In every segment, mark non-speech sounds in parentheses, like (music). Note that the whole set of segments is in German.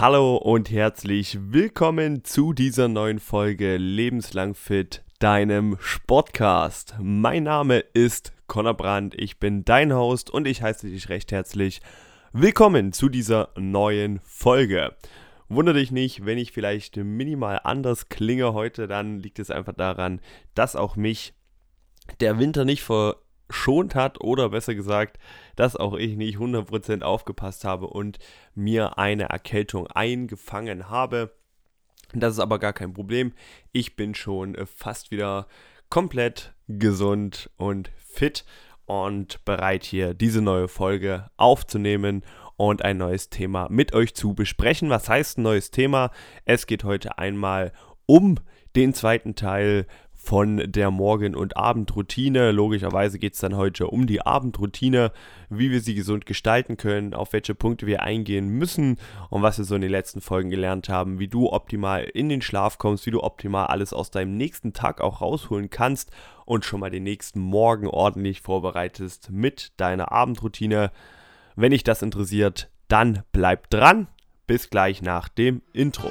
Hallo und herzlich willkommen zu dieser neuen Folge Lebenslang Fit, deinem Sportcast. Mein Name ist Conor Brandt, ich bin dein Host und ich heiße dich recht herzlich willkommen zu dieser neuen Folge. Wunder dich nicht, wenn ich vielleicht minimal anders klinge heute, dann liegt es einfach daran, dass auch mich der Winter nicht verschont hat oder besser gesagt, dass auch ich nicht 100% aufgepasst habe und mir eine Erkältung eingefangen habe. Das ist aber gar kein Problem. Ich bin schon fast wieder komplett gesund und fit und bereit hier diese neue Folge aufzunehmen und ein neues Thema mit euch zu besprechen. Was heißt ein neues Thema? Es geht heute einmal um den zweiten Teil von der Morgen- und Abendroutine. Logischerweise geht es dann heute um die Abendroutine, wie wir sie gesund gestalten können, auf welche Punkte wir eingehen müssen und was wir so in den letzten Folgen gelernt haben, wie du optimal in den Schlaf kommst, wie du optimal alles aus deinem nächsten Tag auch rausholen kannst und schon mal den nächsten Morgen ordentlich vorbereitest mit deiner Abendroutine. Wenn dich das interessiert, dann bleib dran. Bis gleich nach dem Intro.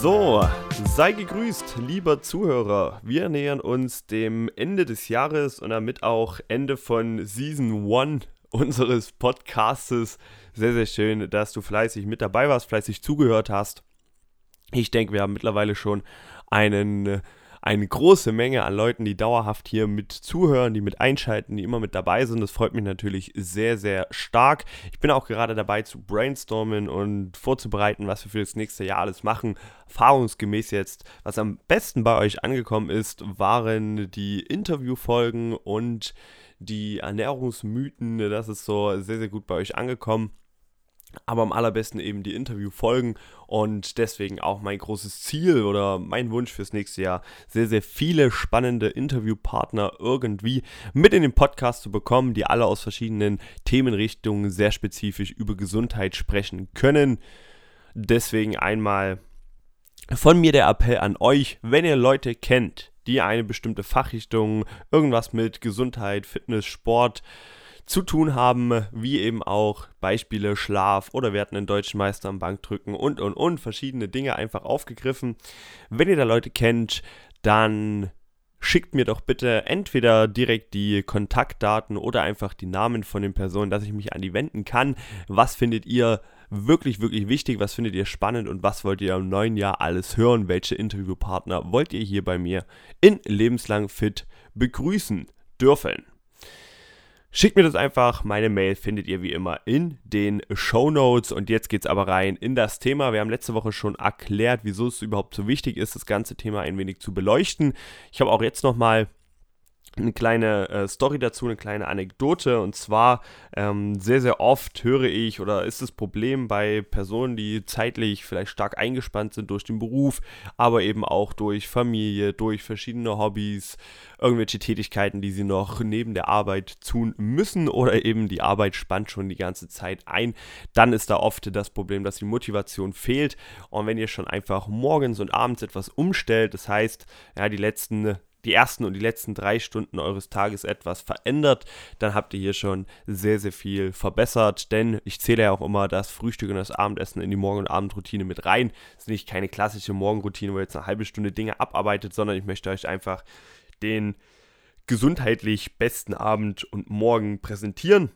So, sei gegrüßt, lieber Zuhörer. Wir nähern uns dem Ende des Jahres und damit auch Ende von Season 1 unseres Podcastes. Sehr, sehr schön, dass du fleißig mit dabei warst, fleißig zugehört hast. Ich denke, wir haben mittlerweile schon einen eine große Menge an Leuten, die dauerhaft hier mit zuhören, die mit einschalten, die immer mit dabei sind. Das freut mich natürlich sehr, sehr stark. Ich bin auch gerade dabei zu brainstormen und vorzubereiten, was wir für das nächste Jahr alles machen. Erfahrungsgemäß jetzt, was am besten bei euch angekommen ist, waren die Interviewfolgen und die Ernährungsmythen. Das ist so sehr, sehr gut bei euch angekommen aber am allerbesten eben die Interviewfolgen und deswegen auch mein großes Ziel oder mein Wunsch fürs nächste Jahr, sehr, sehr viele spannende Interviewpartner irgendwie mit in den Podcast zu bekommen, die alle aus verschiedenen Themenrichtungen sehr spezifisch über Gesundheit sprechen können. Deswegen einmal von mir der Appell an euch, wenn ihr Leute kennt, die eine bestimmte Fachrichtung, irgendwas mit Gesundheit, Fitness, Sport, zu tun haben, wie eben auch Beispiele Schlaf oder wir hatten einen deutschen Meister am Bankdrücken und und und verschiedene Dinge einfach aufgegriffen. Wenn ihr da Leute kennt, dann schickt mir doch bitte entweder direkt die Kontaktdaten oder einfach die Namen von den Personen, dass ich mich an die wenden kann. Was findet ihr wirklich, wirklich wichtig? Was findet ihr spannend und was wollt ihr im neuen Jahr alles hören? Welche Interviewpartner wollt ihr hier bei mir in Lebenslang Fit begrüßen dürfen? Schickt mir das einfach. Meine Mail findet ihr wie immer in den Show Notes. Und jetzt geht es aber rein in das Thema. Wir haben letzte Woche schon erklärt, wieso es überhaupt so wichtig ist, das ganze Thema ein wenig zu beleuchten. Ich habe auch jetzt nochmal eine kleine äh, Story dazu, eine kleine Anekdote. Und zwar ähm, sehr, sehr oft höre ich oder ist das Problem bei Personen, die zeitlich vielleicht stark eingespannt sind durch den Beruf, aber eben auch durch Familie, durch verschiedene Hobbys, irgendwelche Tätigkeiten, die sie noch neben der Arbeit tun müssen oder eben die Arbeit spannt schon die ganze Zeit ein. Dann ist da oft das Problem, dass die Motivation fehlt. Und wenn ihr schon einfach morgens und abends etwas umstellt, das heißt, ja, die letzten die ersten und die letzten drei Stunden eures Tages etwas verändert, dann habt ihr hier schon sehr, sehr viel verbessert. Denn ich zähle ja auch immer das Frühstück und das Abendessen in die Morgen- und Abendroutine mit rein. Das ist nicht keine klassische Morgenroutine, wo ihr jetzt eine halbe Stunde Dinge abarbeitet, sondern ich möchte euch einfach den gesundheitlich besten Abend und Morgen präsentieren.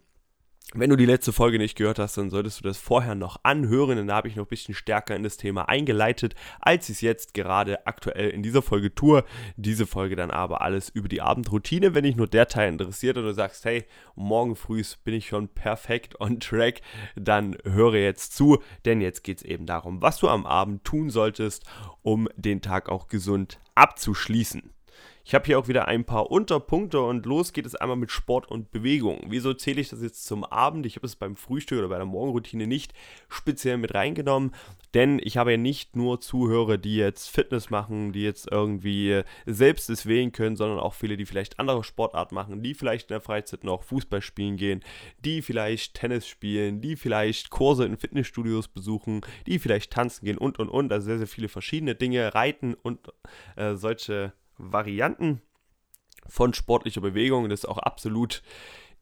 Wenn du die letzte Folge nicht gehört hast, dann solltest du das vorher noch anhören, denn da habe ich noch ein bisschen stärker in das Thema eingeleitet, als ich es jetzt gerade aktuell in dieser Folge tue. Diese Folge dann aber alles über die Abendroutine. Wenn dich nur der Teil interessiert und du sagst, hey, morgen früh bin ich schon perfekt on track, dann höre jetzt zu, denn jetzt geht es eben darum, was du am Abend tun solltest, um den Tag auch gesund abzuschließen. Ich habe hier auch wieder ein paar Unterpunkte und los geht es einmal mit Sport und Bewegung. Wieso zähle ich das jetzt zum Abend? Ich habe es beim Frühstück oder bei der Morgenroutine nicht speziell mit reingenommen, denn ich habe ja nicht nur Zuhörer, die jetzt Fitness machen, die jetzt irgendwie selbst es wählen können, sondern auch viele, die vielleicht andere Sportarten machen, die vielleicht in der Freizeit noch Fußball spielen gehen, die vielleicht Tennis spielen, die vielleicht Kurse in Fitnessstudios besuchen, die vielleicht tanzen gehen und und und. Also sehr, sehr viele verschiedene Dinge, reiten und äh, solche Varianten von sportlicher Bewegung. Das ist auch absolut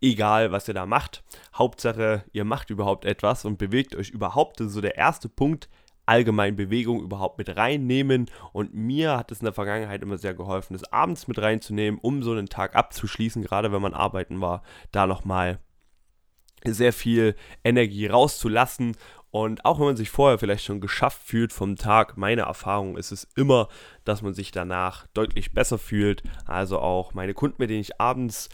egal, was ihr da macht. Hauptsache, ihr macht überhaupt etwas und bewegt euch überhaupt. Das ist so der erste Punkt. Allgemein Bewegung überhaupt mit reinnehmen. Und mir hat es in der Vergangenheit immer sehr geholfen, das abends mit reinzunehmen, um so einen Tag abzuschließen, gerade wenn man arbeiten war, da nochmal sehr viel Energie rauszulassen und auch wenn man sich vorher vielleicht schon geschafft fühlt vom Tag, meine Erfahrung ist es immer, dass man sich danach deutlich besser fühlt. Also auch meine Kunden, mit denen ich abends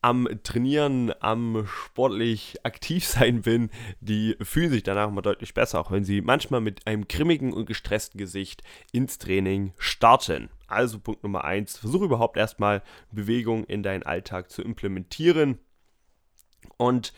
am Trainieren, am sportlich aktiv sein bin, die fühlen sich danach mal deutlich besser, auch wenn sie manchmal mit einem grimmigen und gestressten Gesicht ins Training starten. Also Punkt Nummer eins: versuche überhaupt erstmal Bewegung in deinen Alltag zu implementieren. Und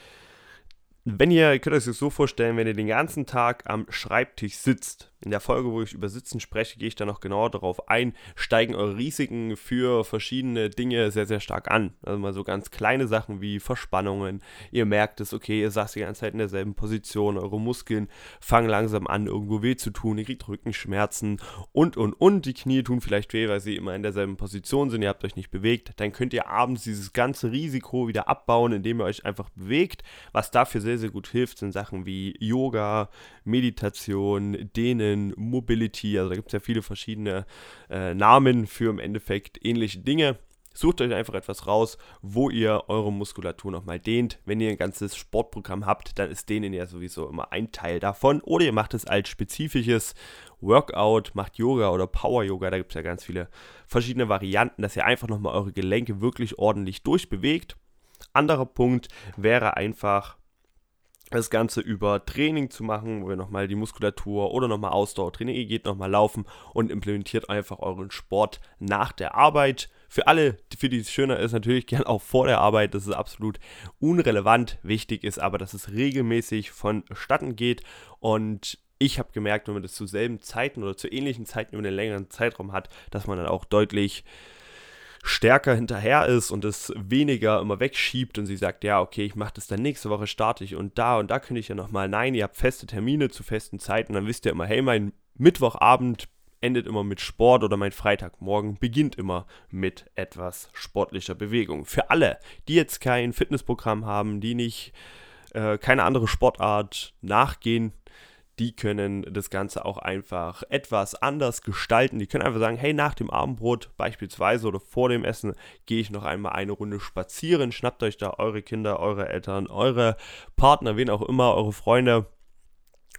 wenn ihr, ihr könnt euch das so vorstellen, wenn ihr den ganzen Tag am Schreibtisch sitzt, in der Folge, wo ich über Sitzen spreche, gehe ich da noch genauer darauf ein, steigen eure Risiken für verschiedene Dinge sehr, sehr stark an. Also mal so ganz kleine Sachen wie Verspannungen. Ihr merkt es, okay, ihr saßt die ganze Zeit in derselben Position, eure Muskeln fangen langsam an, irgendwo weh zu tun, ihr kriegt Rückenschmerzen und, und, und. Die Knie tun vielleicht weh, weil sie immer in derselben Position sind, ihr habt euch nicht bewegt. Dann könnt ihr abends dieses ganze Risiko wieder abbauen, indem ihr euch einfach bewegt. Was dafür sehr, sehr gut hilft, sind Sachen wie Yoga, Meditation, Dehnen, Movement, Mobility, also da gibt es ja viele verschiedene äh, Namen für im Endeffekt ähnliche Dinge. Sucht euch einfach etwas raus, wo ihr eure Muskulatur nochmal dehnt. Wenn ihr ein ganzes Sportprogramm habt, dann ist Dehnen ja sowieso immer ein Teil davon. Oder ihr macht es als spezifisches Workout, macht Yoga oder Power Yoga. Da gibt es ja ganz viele verschiedene Varianten, dass ihr einfach nochmal eure Gelenke wirklich ordentlich durchbewegt. Anderer Punkt wäre einfach das Ganze über Training zu machen, wo ihr nochmal die Muskulatur oder nochmal Ausdauertraining, ihr geht nochmal laufen und implementiert einfach euren Sport nach der Arbeit. Für alle, für die es schöner ist, natürlich (laughs) gern auch vor der Arbeit, das ist absolut unrelevant. Wichtig ist aber, dass es regelmäßig vonstatten geht und ich habe gemerkt, wenn man das zu selben Zeiten oder zu ähnlichen Zeiten über einen längeren Zeitraum hat, dass man dann auch deutlich stärker hinterher ist und es weniger immer wegschiebt und sie sagt, ja, okay, ich mache das dann nächste Woche, starte ich und da und da könnte ich ja nochmal, nein, ihr habt feste Termine zu festen Zeiten, dann wisst ihr immer, hey, mein Mittwochabend endet immer mit Sport oder mein Freitagmorgen beginnt immer mit etwas sportlicher Bewegung. Für alle, die jetzt kein Fitnessprogramm haben, die nicht äh, keine andere Sportart nachgehen, die können das Ganze auch einfach etwas anders gestalten. Die können einfach sagen, hey, nach dem Abendbrot beispielsweise oder vor dem Essen gehe ich noch einmal eine Runde spazieren. Schnappt euch da eure Kinder, eure Eltern, eure Partner, wen auch immer, eure Freunde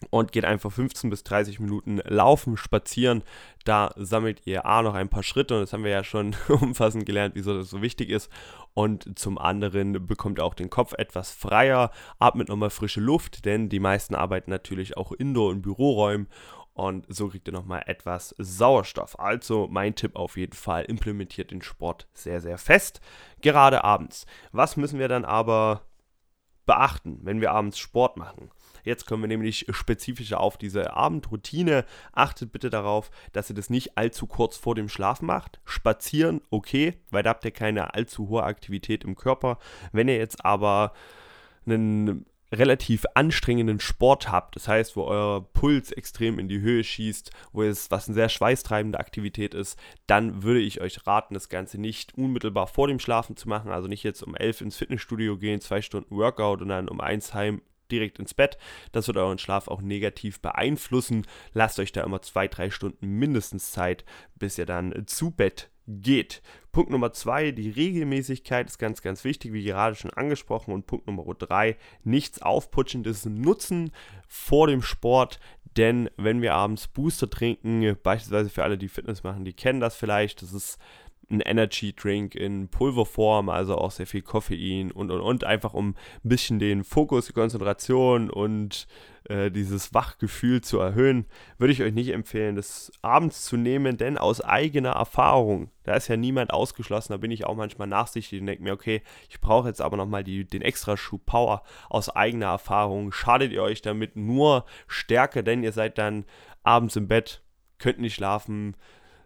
und geht einfach 15 bis 30 Minuten laufen, spazieren. Da sammelt ihr A noch ein paar Schritte und das haben wir ja schon (laughs) umfassend gelernt, wieso das so wichtig ist. Und zum anderen bekommt ihr auch den Kopf etwas freier, atmet nochmal frische Luft, denn die meisten arbeiten natürlich auch Indoor- und Büroräumen und so kriegt ihr nochmal etwas Sauerstoff. Also mein Tipp auf jeden Fall, implementiert den Sport sehr, sehr fest, gerade abends. Was müssen wir dann aber beachten, wenn wir abends Sport machen? Jetzt kommen wir nämlich spezifischer auf diese Abendroutine. Achtet bitte darauf, dass ihr das nicht allzu kurz vor dem Schlafen macht. Spazieren, okay, weil da habt ihr keine allzu hohe Aktivität im Körper. Wenn ihr jetzt aber einen relativ anstrengenden Sport habt, das heißt, wo euer Puls extrem in die Höhe schießt, wo es was eine sehr schweißtreibende Aktivität ist, dann würde ich euch raten, das Ganze nicht unmittelbar vor dem Schlafen zu machen, also nicht jetzt um 11 ins Fitnessstudio gehen, zwei Stunden Workout und dann um 1 heim direkt ins Bett. Das wird euren Schlaf auch negativ beeinflussen. Lasst euch da immer zwei, drei Stunden mindestens Zeit, bis ihr dann zu Bett geht. Punkt Nummer zwei, die Regelmäßigkeit ist ganz, ganz wichtig, wie gerade schon angesprochen. Und Punkt Nummer drei, nichts Aufputschendes nutzen vor dem Sport. Denn wenn wir abends Booster trinken, beispielsweise für alle, die Fitness machen, die kennen das vielleicht, das ist ein Energy Drink in Pulverform, also auch sehr viel Koffein und und und, einfach um ein bisschen den Fokus, die Konzentration und äh, dieses Wachgefühl zu erhöhen, würde ich euch nicht empfehlen, das abends zu nehmen, denn aus eigener Erfahrung, da ist ja niemand ausgeschlossen, da bin ich auch manchmal nachsichtig und denke mir, okay, ich brauche jetzt aber nochmal den extra Schuh Power aus eigener Erfahrung. Schadet ihr euch damit nur stärker, denn ihr seid dann abends im Bett, könnt nicht schlafen,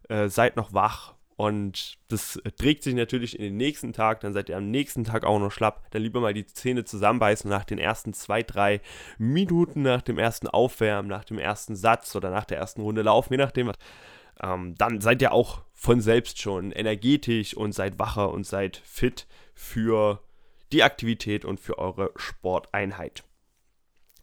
äh, seid noch wach und das trägt sich natürlich in den nächsten Tag, dann seid ihr am nächsten Tag auch noch schlapp. Dann lieber mal die Zähne zusammenbeißen nach den ersten zwei, drei Minuten, nach dem ersten Aufwärmen, nach dem ersten Satz oder nach der ersten Runde Laufen, je nachdem was. Ähm, dann seid ihr auch von selbst schon energetisch und seid wacher und seid fit für die Aktivität und für eure Sporteinheit.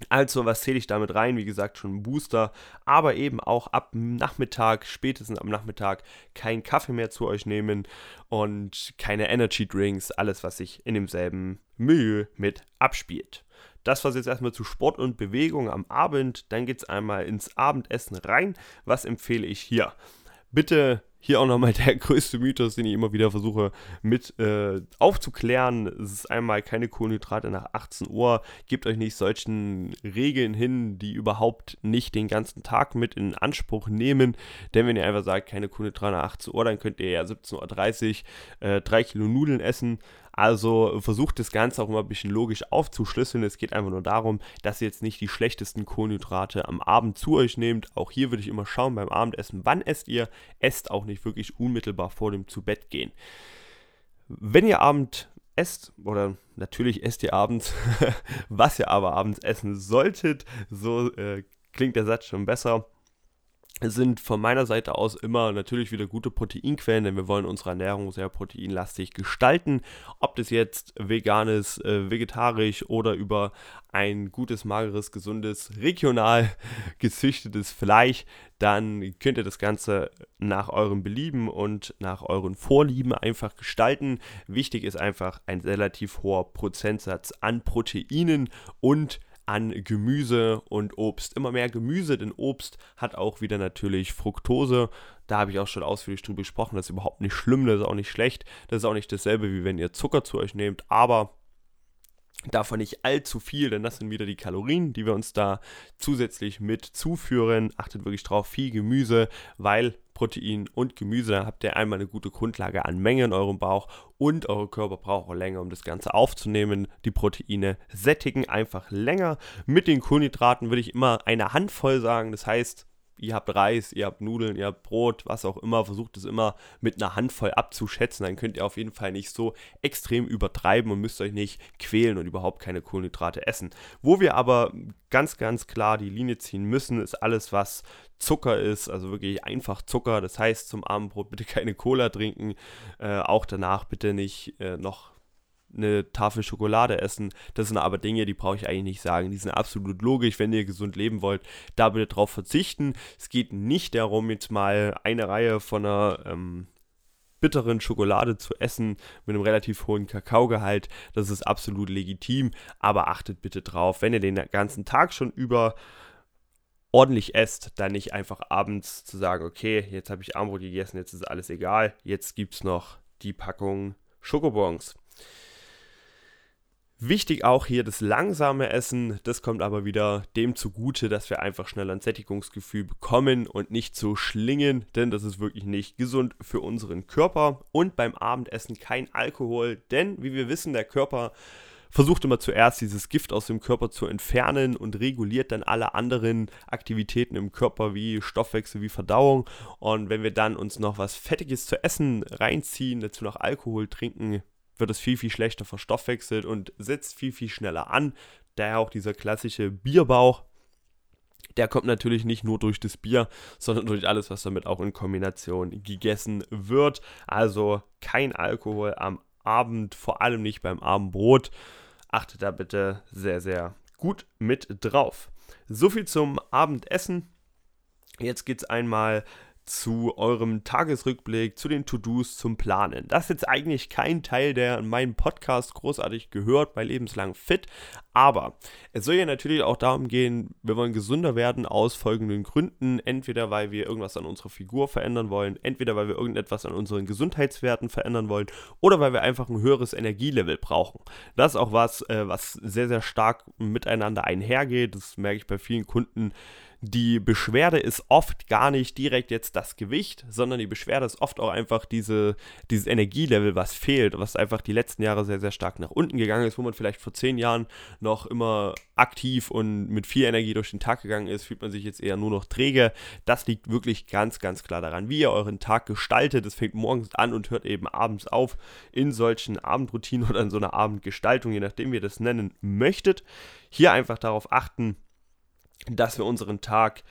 Also, was zähle ich damit rein? Wie gesagt, schon ein Booster, aber eben auch ab Nachmittag, spätestens am Nachmittag, kein Kaffee mehr zu euch nehmen und keine Energy Drinks, alles, was sich in demselben Milieu mit abspielt. Das war jetzt erstmal zu Sport und Bewegung am Abend. Dann geht es einmal ins Abendessen rein. Was empfehle ich hier? Bitte hier auch nochmal der (laughs) größte Mythos, den ich immer wieder versuche mit äh, aufzuklären. Es ist einmal keine Kohlenhydrate nach 18 Uhr. Gebt euch nicht solchen Regeln hin, die überhaupt nicht den ganzen Tag mit in Anspruch nehmen. Denn wenn ihr einfach sagt, keine Kohlenhydrate nach 18 Uhr, dann könnt ihr ja 17.30 Uhr äh, 3 Kilo Nudeln essen. Also versucht das Ganze auch immer ein bisschen logisch aufzuschlüsseln. Es geht einfach nur darum, dass ihr jetzt nicht die schlechtesten Kohlenhydrate am Abend zu euch nehmt. Auch hier würde ich immer schauen beim Abendessen, wann esst ihr. Esst auch nicht wirklich unmittelbar vor dem Zubettgehen. Wenn ihr Abend esst, oder natürlich esst ihr abends, (laughs) was ihr aber abends essen solltet, so äh, klingt der Satz schon besser sind von meiner Seite aus immer natürlich wieder gute Proteinquellen, denn wir wollen unsere Ernährung sehr proteinlastig gestalten. Ob das jetzt vegan ist, äh, vegetarisch oder über ein gutes, mageres, gesundes, regional (laughs) gezüchtetes Fleisch, dann könnt ihr das Ganze nach eurem Belieben und nach euren Vorlieben einfach gestalten. Wichtig ist einfach ein relativ hoher Prozentsatz an Proteinen und an Gemüse und Obst. Immer mehr Gemüse, denn Obst hat auch wieder natürlich Fructose. Da habe ich auch schon ausführlich drüber gesprochen. Das ist überhaupt nicht schlimm, das ist auch nicht schlecht. Das ist auch nicht dasselbe, wie wenn ihr Zucker zu euch nehmt. Aber davon nicht allzu viel, denn das sind wieder die Kalorien, die wir uns da zusätzlich mit zuführen. Achtet wirklich drauf, viel Gemüse, weil Protein und Gemüse, dann habt ihr einmal eine gute Grundlage an Menge in eurem Bauch und eure Körper braucht auch länger, um das Ganze aufzunehmen. Die Proteine sättigen einfach länger. Mit den Kohlenhydraten würde ich immer eine Handvoll sagen, das heißt ihr habt Reis, ihr habt Nudeln, ihr habt Brot, was auch immer, versucht es immer mit einer Handvoll abzuschätzen, dann könnt ihr auf jeden Fall nicht so extrem übertreiben und müsst euch nicht quälen und überhaupt keine Kohlenhydrate essen. Wo wir aber ganz, ganz klar die Linie ziehen müssen, ist alles, was Zucker ist, also wirklich einfach Zucker. Das heißt, zum Abendbrot bitte keine Cola trinken, äh, auch danach bitte nicht äh, noch eine Tafel Schokolade essen. Das sind aber Dinge, die brauche ich eigentlich nicht sagen. Die sind absolut logisch, wenn ihr gesund leben wollt. Da bitte drauf verzichten. Es geht nicht darum, jetzt mal eine Reihe von einer ähm, bitteren Schokolade zu essen mit einem relativ hohen Kakaogehalt. Das ist absolut legitim, aber achtet bitte drauf, wenn ihr den ganzen Tag schon über ordentlich esst, dann nicht einfach abends zu sagen, okay, jetzt habe ich Armbrot gegessen, jetzt ist alles egal, jetzt gibt es noch die Packung Schokobons. Wichtig auch hier das langsame Essen, das kommt aber wieder dem zugute, dass wir einfach schnell ein Sättigungsgefühl bekommen und nicht so schlingen, denn das ist wirklich nicht gesund für unseren Körper. Und beim Abendessen kein Alkohol, denn wie wir wissen, der Körper versucht immer zuerst dieses Gift aus dem Körper zu entfernen und reguliert dann alle anderen Aktivitäten im Körper wie Stoffwechsel, wie Verdauung. Und wenn wir dann uns noch was Fettiges zu essen reinziehen, dazu noch Alkohol trinken, wird es viel, viel schlechter verstoffwechselt und setzt viel, viel schneller an. Daher auch dieser klassische Bierbauch. Der kommt natürlich nicht nur durch das Bier, sondern durch alles, was damit auch in Kombination gegessen wird. Also kein Alkohol am Abend, vor allem nicht beim Abendbrot. Achtet da bitte sehr, sehr gut mit drauf. So viel zum Abendessen. Jetzt geht es einmal zu eurem Tagesrückblick, zu den To-Dos, zum Planen. Das ist jetzt eigentlich kein Teil, der in meinem Podcast großartig gehört bei Lebenslang Fit, aber es soll ja natürlich auch darum gehen, wir wollen gesünder werden aus folgenden Gründen. Entweder weil wir irgendwas an unserer Figur verändern wollen, entweder weil wir irgendetwas an unseren Gesundheitswerten verändern wollen oder weil wir einfach ein höheres Energielevel brauchen. Das ist auch was, äh, was sehr, sehr stark miteinander einhergeht. Das merke ich bei vielen Kunden die Beschwerde ist oft gar nicht direkt jetzt das Gewicht, sondern die Beschwerde ist oft auch einfach diese, dieses Energielevel, was fehlt, was einfach die letzten Jahre sehr, sehr stark nach unten gegangen ist, wo man vielleicht vor zehn Jahren noch immer aktiv und mit viel Energie durch den Tag gegangen ist, fühlt man sich jetzt eher nur noch träge. Das liegt wirklich ganz, ganz klar daran, wie ihr euren Tag gestaltet. Es fängt morgens an und hört eben abends auf in solchen Abendroutinen (laughs) oder in so einer Abendgestaltung, je nachdem wie ihr das nennen möchtet. Hier einfach darauf achten, dass wir unseren Tag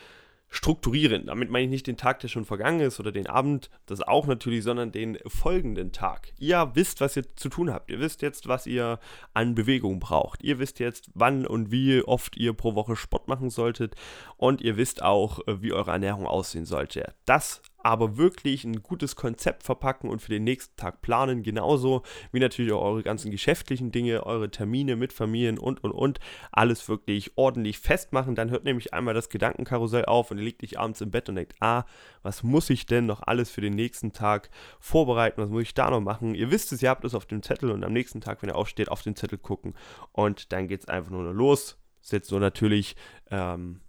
strukturieren. Damit meine ich nicht den Tag, der schon vergangen ist oder den Abend, das auch natürlich, sondern den folgenden Tag. Ihr wisst, was ihr zu tun habt. Ihr wisst jetzt, was ihr an Bewegung braucht. Ihr wisst jetzt, wann und wie oft ihr pro Woche Sport machen solltet. Und ihr wisst auch, wie eure Ernährung aussehen sollte. Das aber wirklich ein gutes Konzept verpacken und für den nächsten Tag planen, genauso wie natürlich auch eure ganzen geschäftlichen Dinge, eure Termine mit Familien und und und, alles wirklich ordentlich festmachen. Dann hört nämlich einmal das Gedankenkarussell auf und ihr liegt nicht abends im Bett und denkt, ah, was muss ich denn noch alles für den nächsten Tag vorbereiten, was muss ich da noch machen? Ihr wisst es, ihr habt es auf dem Zettel und am nächsten Tag, wenn ihr aufsteht, auf den Zettel gucken und dann geht es einfach nur los. Ist jetzt so natürlich ähm,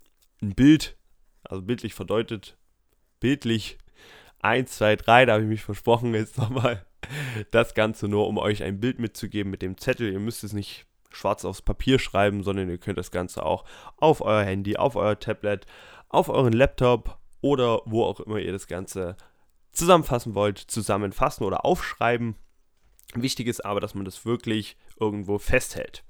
ein Bild, also bildlich verdeutet, bildlich 1, 2, 3, da habe ich mich versprochen, jetzt nochmal das Ganze nur, um euch ein Bild mitzugeben mit dem Zettel. Ihr müsst es nicht schwarz aufs Papier schreiben, sondern ihr könnt das Ganze auch auf euer Handy, auf euer Tablet, auf euren Laptop oder wo auch immer ihr das Ganze zusammenfassen wollt, zusammenfassen oder aufschreiben. Wichtig ist aber, dass man das wirklich irgendwo festhält.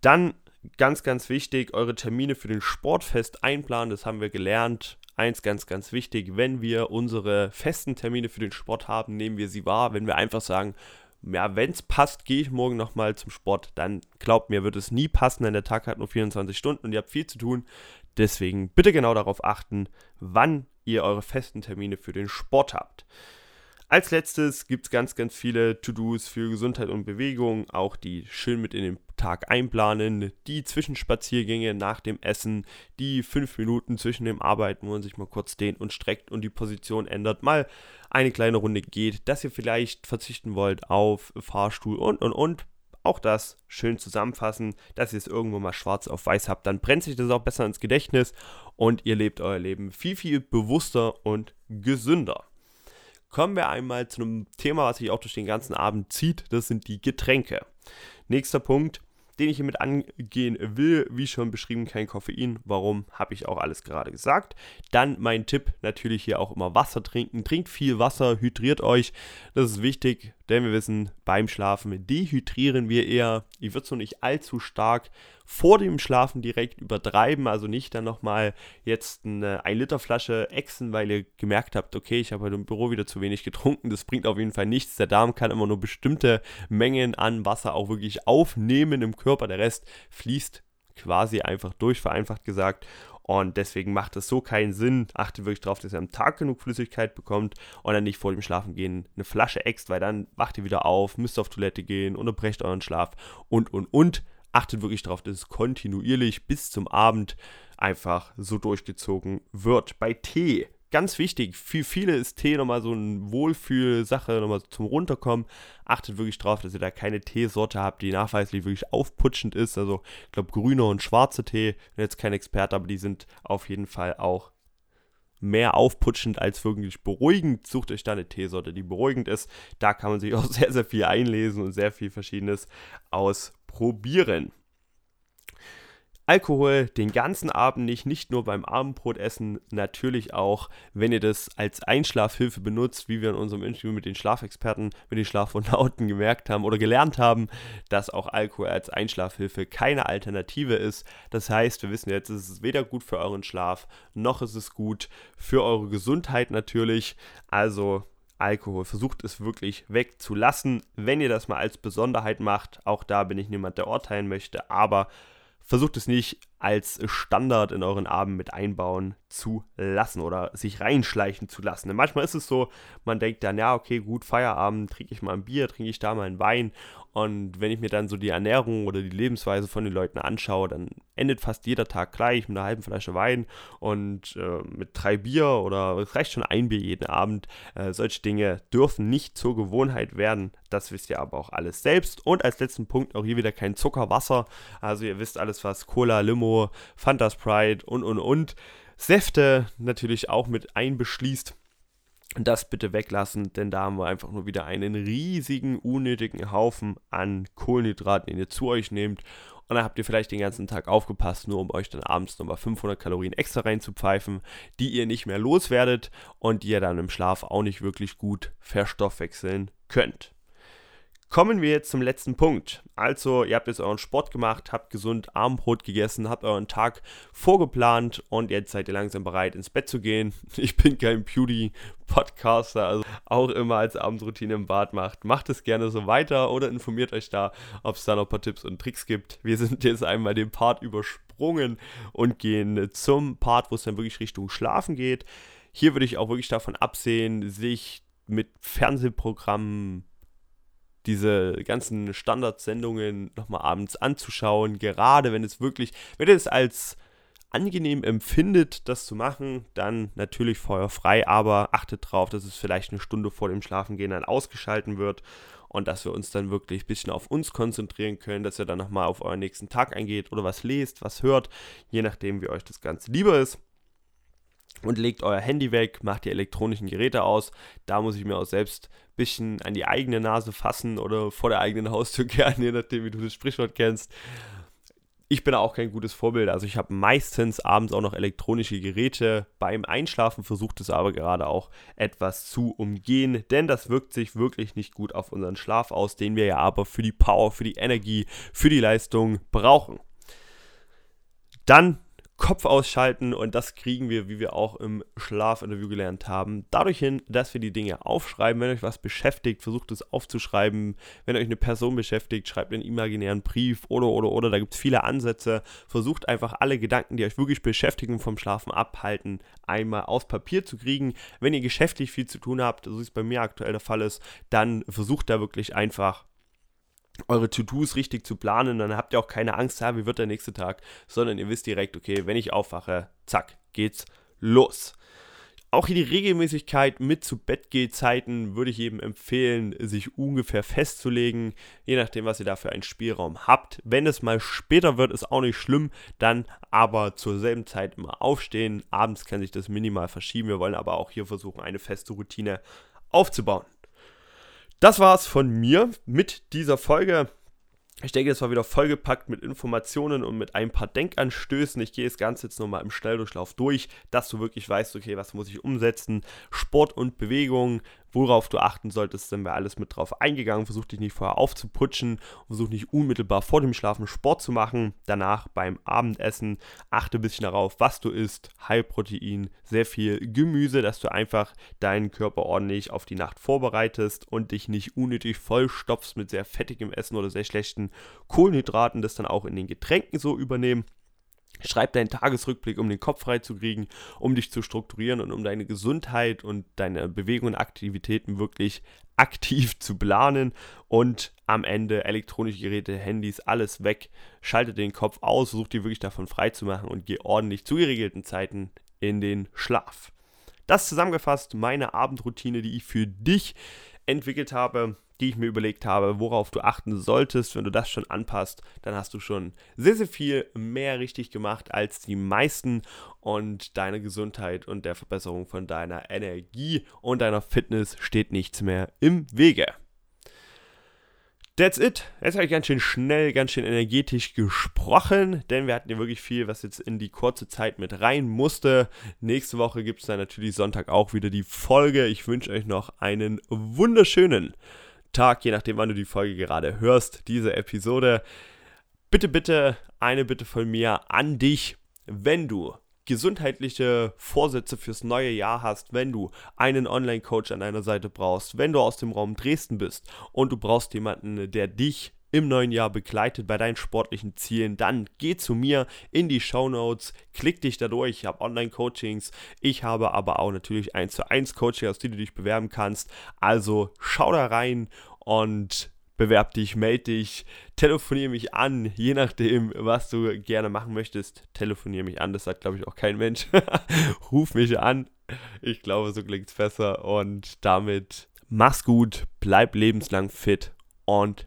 Dann ganz, ganz wichtig, eure Termine für den Sportfest einplanen. Das haben wir gelernt eins ganz, ganz wichtig, wenn wir unsere festen Termine für den Sport haben, nehmen wir sie wahr. Wenn wir einfach sagen, ja, wenn es passt, gehe ich morgen nochmal zum Sport, dann glaubt mir, wird es nie passen, denn der Tag hat nur 24 Stunden und ihr habt viel zu tun. Deswegen bitte genau darauf achten, wann ihr eure festen Termine für den Sport habt. Als letztes gibt es ganz, ganz viele To-Dos für Gesundheit und Bewegung, auch die schön mit in den Tag einplanen, die Zwischenspaziergänge nach dem Essen, die fünf Minuten zwischen dem Arbeiten, wo man sich mal kurz dehnt und streckt und die Position ändert, mal eine kleine Runde geht, dass ihr vielleicht verzichten wollt auf Fahrstuhl und und und. Auch das schön zusammenfassen, dass ihr es irgendwo mal schwarz auf weiß habt. Dann brennt sich das auch besser ins Gedächtnis und ihr lebt euer Leben viel, viel bewusster und gesünder kommen wir einmal zu einem Thema, was sich auch durch den ganzen Abend zieht. Das sind die Getränke. Nächster Punkt, den ich hiermit angehen will, wie schon beschrieben, kein Koffein. Warum, habe ich auch alles gerade gesagt. Dann mein Tipp, natürlich hier auch immer Wasser trinken. Trinkt viel Wasser, hydriert euch. Das ist wichtig, denn wir wissen, beim Schlafen dehydrieren wir eher. Ich würde es noch nicht allzu stark vor dem Schlafen direkt übertreiben, also nicht dann nochmal jetzt eine 1 Liter Flasche exen, weil ihr gemerkt habt, okay, ich habe heute im Büro wieder zu wenig getrunken, das bringt auf jeden Fall nichts. Der Darm kann immer nur bestimmte Mengen an Wasser auch wirklich aufnehmen im Körper, der Rest fließt quasi einfach durch, vereinfacht gesagt. Und deswegen macht es so keinen Sinn. Achtet wirklich darauf, dass ihr am Tag genug Flüssigkeit bekommt und dann nicht vor dem Schlafengehen eine Flasche ext, weil dann wacht ihr wieder auf, müsst auf Toilette gehen, unterbrecht euren Schlaf und, und, und achtet wirklich darauf, dass es kontinuierlich bis zum Abend einfach so durchgezogen wird. Bei Tee, ganz wichtig, für viele ist Tee nochmal so eine Wohlfühlsache, nochmal zum Runterkommen. Achtet wirklich darauf, dass ihr da keine Teesorte habt, die nachweislich wirklich aufputschend ist. Also ich glaube grüner und schwarzer Tee, bin jetzt kein Experte, aber die sind auf jeden Fall auch mehr aufputschend als wirklich beruhigend. Sucht euch da eine Teesorte, die beruhigend ist. Da kann man sich (laughs) auch sehr, sehr viel einlesen und sehr viel Verschiedenes ausprobieren. Alkohol den ganzen Abend nicht, nicht nur beim Abendbrotessen, natürlich auch, wenn ihr das als Einschlafhilfe benutzt, wie wir in unserem Interview mit den Schlafexperten, mit den Schlafwohnauten gemerkt haben oder gelernt haben, dass auch Alkohol als Einschlafhilfe keine Alternative ist. Das heißt, wir wissen jetzt, es ist weder gut für euren Schlaf, noch ist es gut für eure Gesundheit natürlich. Also Alkohol. Versucht es wirklich wegzulassen, wenn ihr das mal als Besonderheit macht. Auch da bin ich niemand, der urteilen möchte, aber versucht es nicht als Standard in euren Abend mit einbauen zu lassen oder sich reinschleichen zu lassen. Denn manchmal ist es so, man denkt dann, ja, okay, gut, Feierabend, trinke ich mal ein Bier, trinke ich da mal einen Wein und wenn ich mir dann so die Ernährung oder die Lebensweise von den Leuten anschaue, dann endet fast jeder Tag gleich mit einer halben Flasche Wein und äh, mit drei Bier oder es reicht schon ein Bier jeden Abend. Äh, solche Dinge dürfen nicht zur Gewohnheit werden. Das wisst ihr aber auch alles selbst. Und als letzten Punkt auch hier wieder kein Zuckerwasser. Also ihr wisst alles, was Cola, Limo, Fanta Sprite und und und. Säfte natürlich auch mit einbeschließt das bitte weglassen, denn da haben wir einfach nur wieder einen riesigen, unnötigen Haufen an Kohlenhydraten, den ihr zu euch nehmt. Und dann habt ihr vielleicht den ganzen Tag aufgepasst, nur um euch dann abends nochmal 500 Kalorien extra reinzupfeifen, die ihr nicht mehr loswerdet und die ihr dann im Schlaf auch nicht wirklich gut verstoffwechseln könnt. Kommen wir jetzt zum letzten Punkt. Also, ihr habt jetzt euren Sport gemacht, habt gesund Abendbrot gegessen, habt euren Tag vorgeplant und jetzt seid ihr langsam bereit, ins Bett zu gehen. (laughs) Ich bin kein Beauty-Podcaster, also auch immer als Abendroutine im Bad macht. Macht es gerne so weiter oder informiert euch da, ob es da noch ein paar Tipps und Tricks gibt. Wir sind (laughs) jetzt einmal den Part übersprungen und gehen zum Part, wo es dann wirklich Richtung Schlafen geht. Hier würde ich auch wirklich davon absehen, sich mit Fernsehprogrammen diese ganzen Standardsendungen nochmal abends anzuschauen, gerade wenn es wirklich, wenn ihr es als angenehm empfindet, das zu machen, dann natürlich feuerfrei, aber achtet darauf, dass es vielleicht eine Stunde vor dem Schlafengehen dann ausgeschalten wird und dass wir uns dann wirklich ein bisschen auf uns konzentrieren können, dass ihr dann nochmal auf euren nächsten Tag eingeht oder was lest, was hört, je nachdem, wie euch das Ganze lieber ist und legt euer Handy weg, macht die elektronischen Geräte aus. Da muss ich mir auch selbst ein bisschen an die eigene Nase fassen oder vor der eigenen Haustür (laughs) kehren, je nachdem, wie du das Sprichwort kennst. Ich bin auch kein gutes Vorbild. Also ich habe meistens abends auch noch elektronische Geräte beim Einschlafen, versucht es aber gerade auch etwas zu umgehen, denn das wirkt sich wirklich nicht gut auf unseren Schlaf aus, den wir ja aber für die Power, für die Energie, für die Leistung brauchen. Dann Kopf ausschalten und das kriegen wir, wie wir auch im Schlafinterview gelernt haben, dadurch hin, dass wir die Dinge aufschreiben. Wenn euch was beschäftigt, versucht es aufzuschreiben. Wenn euch eine Person beschäftigt, schreibt einen imaginären Brief oder oder oder. Da gibt es viele Ansätze. Versucht einfach alle Gedanken, die euch wirklich beschäftigen, vom Schlafen abhalten, einmal aufs Papier zu kriegen. Wenn ihr geschäftlich viel zu tun habt, so wie es bei mir aktuell der Fall ist, dann versucht da wirklich einfach eure To-Dos richtig zu planen, dann habt ihr auch keine Angst, ja, wie wird der nächste Tag, sondern ihr wisst direkt, okay, wenn ich aufwache, zack, geht's los. Auch hier die Regelmäßigkeit mit zu Bett Zeiten würde ich jedem empfehlen, sich ungefähr festzulegen, je nachdem, was ihr da für einen Spielraum habt. Wenn es mal später wird, ist auch nicht schlimm, dann aber zur selben Zeit immer aufstehen. Abends kann sich das minimal verschieben. Wir wollen aber auch hier versuchen, eine feste Routine aufzubauen. Das war's von mir mit dieser Folge. Ich denke, es war wieder vollgepackt mit Informationen und mit ein paar Denkanstößen. Ich gehe das Ganze jetzt nochmal im Schnelldurchlauf durch, dass du wirklich weißt, okay, was muss ich umsetzen? Sport und Bewegung, worauf du achten solltest, sind wir alles mit drauf eingegangen. Versuch dich nicht vorher aufzuputschen, versuch nicht unmittelbar vor dem Schlafen Sport zu machen. Danach beim Abendessen achte ein bisschen darauf, was du isst. Heilprotein, sehr viel Gemüse, dass du einfach deinen Körper ordentlich auf die Nacht vorbereitest und dich nicht unnötig vollstopfst mit sehr fettigem Essen oder sehr schlechten Kohlenhydraten, das dann auch in den Getränken so übernehmen. Schreib deinen Tagesrückblick, um den Kopf frei zu kriegen, um dich zu strukturieren und um deine Gesundheit und deine Bewegungen und Aktivitäten wirklich aktiv zu planen und am Ende elektronische Geräte, Handys, alles weg. Schalte den Kopf aus, versuch dich wirklich davon frei zu machen und geh ordentlich zu geregelten Zeiten in den Schlaf. Das zusammengefasst meine Abendroutine, die ich für dich entwickelt habe die ich mir überlegt habe, worauf du achten solltest. Wenn du das schon anpasst, dann hast du schon sehr, sehr viel mehr richtig gemacht als die meisten und deine Gesundheit und der Verbesserung von deiner Energie und deiner Fitness steht nichts mehr im Wege. That's it. Jetzt habe ich ganz schön schnell, ganz schön energetisch gesprochen, denn wir hatten ja wirklich viel, was jetzt in die kurze Zeit mit rein musste. Nächste Woche gibt es dann natürlich Sonntag auch wieder die Folge. Ich wünsche euch noch einen wunderschönen Tag, je nachdem, wann du die Folge gerade hörst, diese Episode. Bitte, bitte, eine Bitte von mir an dich, wenn du gesundheitliche Vorsätze fürs neue Jahr hast, wenn du einen Online-Coach an deiner Seite brauchst, wenn du aus dem Raum Dresden bist und du brauchst jemanden, der dich im neuen Jahr begleitet bei deinen sportlichen Zielen, dann geh zu mir in die Show Notes, klick dich da durch. Ich habe Online-Coachings, ich habe aber auch natürlich 1 zu 1 Coaching, aus dem du dich bewerben kannst. Also schau da rein und bewerb dich, melde dich, telefoniere mich an, je nachdem, was du gerne machen möchtest. Telefoniere mich an, das sagt, glaube ich, auch kein Mensch. (laughs) Ruf mich an. Ich glaube, so klingt es besser. Und damit mach's gut, bleib lebenslang fit und